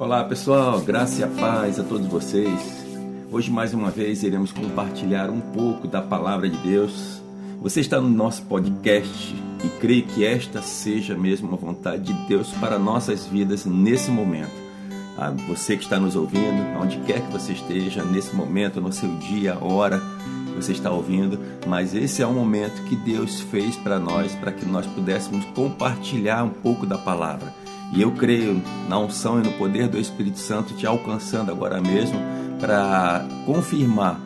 Olá pessoal, graça e paz a todos vocês. Hoje mais uma vez iremos compartilhar um pouco da palavra de Deus. Você está no nosso podcast e creio que esta seja mesmo a vontade de Deus para nossas vidas nesse momento. A você que está nos ouvindo, onde quer que você esteja, nesse momento, no seu dia, hora, você está ouvindo, mas esse é um momento que Deus fez para nós, para que nós pudéssemos compartilhar um pouco da palavra. E eu creio na unção e no poder do Espírito Santo te alcançando agora mesmo para confirmar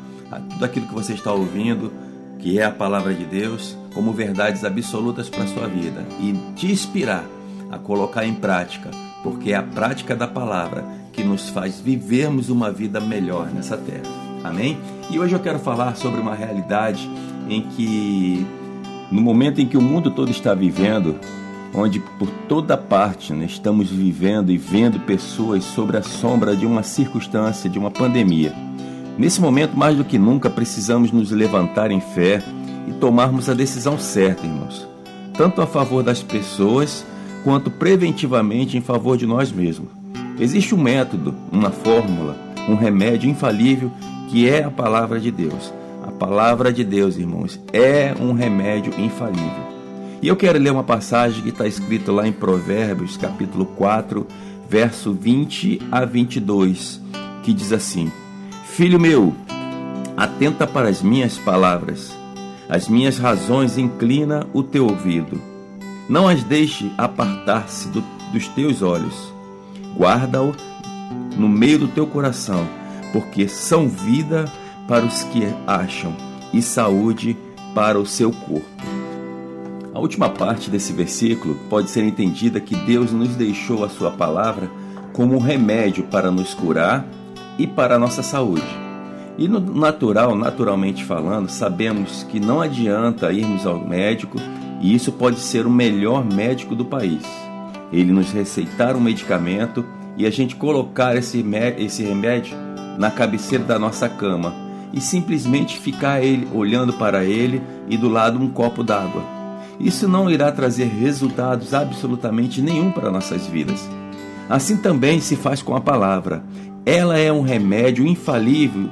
tudo aquilo que você está ouvindo, que é a palavra de Deus, como verdades absolutas para a sua vida e te inspirar a colocar em prática, porque é a prática da palavra que nos faz vivermos uma vida melhor nessa terra. Amém? E hoje eu quero falar sobre uma realidade em que, no momento em que o mundo todo está vivendo, onde por toda parte né, estamos vivendo e vendo pessoas sobre a sombra de uma circunstância, de uma pandemia. Nesse momento, mais do que nunca, precisamos nos levantar em fé e tomarmos a decisão certa, irmãos, tanto a favor das pessoas quanto preventivamente em favor de nós mesmos. Existe um método, uma fórmula, um remédio infalível que é a palavra de Deus. A palavra de Deus, irmãos, é um remédio infalível. E eu quero ler uma passagem que está escrita lá em Provérbios, capítulo 4, verso 20 a 22, que diz assim: Filho meu, atenta para as minhas palavras, as minhas razões inclina o teu ouvido. Não as deixe apartar-se do, dos teus olhos. Guarda-o no meio do teu coração porque são vida para os que acham e saúde para o seu corpo. A última parte desse versículo pode ser entendida que Deus nos deixou a sua palavra como um remédio para nos curar e para a nossa saúde. E no natural, naturalmente falando, sabemos que não adianta irmos ao médico e isso pode ser o melhor médico do país. Ele nos receitar um medicamento e a gente colocar esse, esse remédio na cabeceira da nossa cama e simplesmente ficar ele olhando para ele e do lado um copo d'água. Isso não irá trazer resultados absolutamente nenhum para nossas vidas. Assim também se faz com a palavra. Ela é um remédio infalível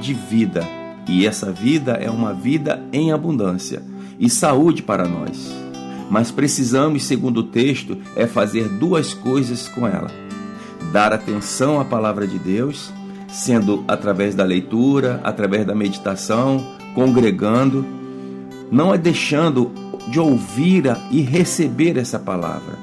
de vida, e essa vida é uma vida em abundância e saúde para nós. Mas precisamos, segundo o texto, é fazer duas coisas com ela: dar atenção à palavra de Deus sendo através da leitura, através da meditação, congregando, não é deixando de ouvir e receber essa palavra,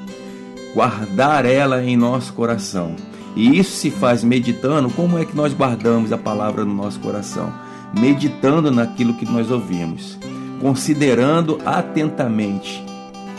guardar ela em nosso coração. E isso se faz meditando. Como é que nós guardamos a palavra no nosso coração? Meditando naquilo que nós ouvimos, considerando atentamente.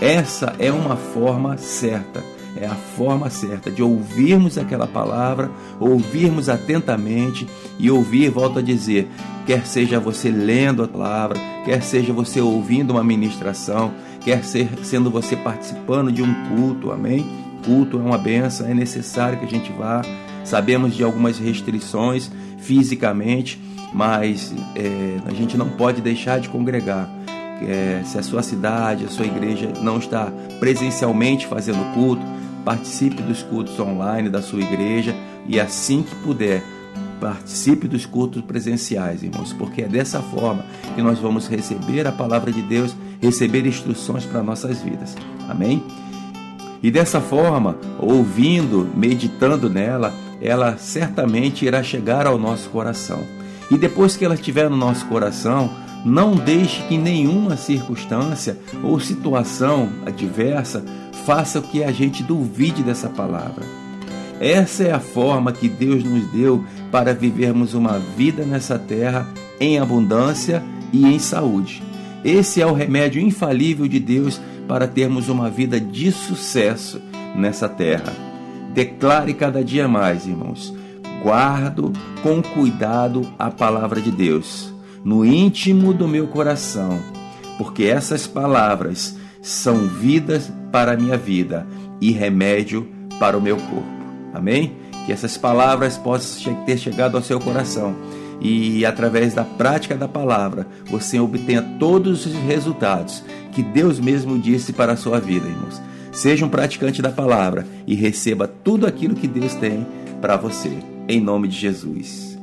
Essa é uma forma certa é a forma certa de ouvirmos aquela palavra, ouvirmos atentamente e ouvir, volto a dizer, quer seja você lendo a palavra, quer seja você ouvindo uma ministração, quer ser, sendo você participando de um culto, amém? Culto é uma benção, é necessário que a gente vá. Sabemos de algumas restrições fisicamente, mas é, a gente não pode deixar de congregar. É, se a sua cidade, a sua igreja não está presencialmente fazendo culto, participe dos cultos online da sua igreja e assim que puder, participe dos cultos presenciais, irmãos, porque é dessa forma que nós vamos receber a palavra de Deus, receber instruções para nossas vidas. Amém? E dessa forma, ouvindo, meditando nela, ela certamente irá chegar ao nosso coração. E depois que ela estiver no nosso coração, não deixe que nenhuma circunstância ou situação adversa faça que a gente duvide dessa palavra. Essa é a forma que Deus nos deu para vivermos uma vida nessa terra em abundância e em saúde. Esse é o remédio infalível de Deus para termos uma vida de sucesso nessa terra. Declare cada dia mais, irmãos. Guardo com cuidado a palavra de Deus no íntimo do meu coração, porque essas palavras são vidas para a minha vida e remédio para o meu corpo. Amém? Que essas palavras possam ter chegado ao seu coração e através da prática da palavra você obtenha todos os resultados que Deus mesmo disse para a sua vida, irmãos. Seja um praticante da palavra e receba tudo aquilo que Deus tem para você. Em nome de Jesus.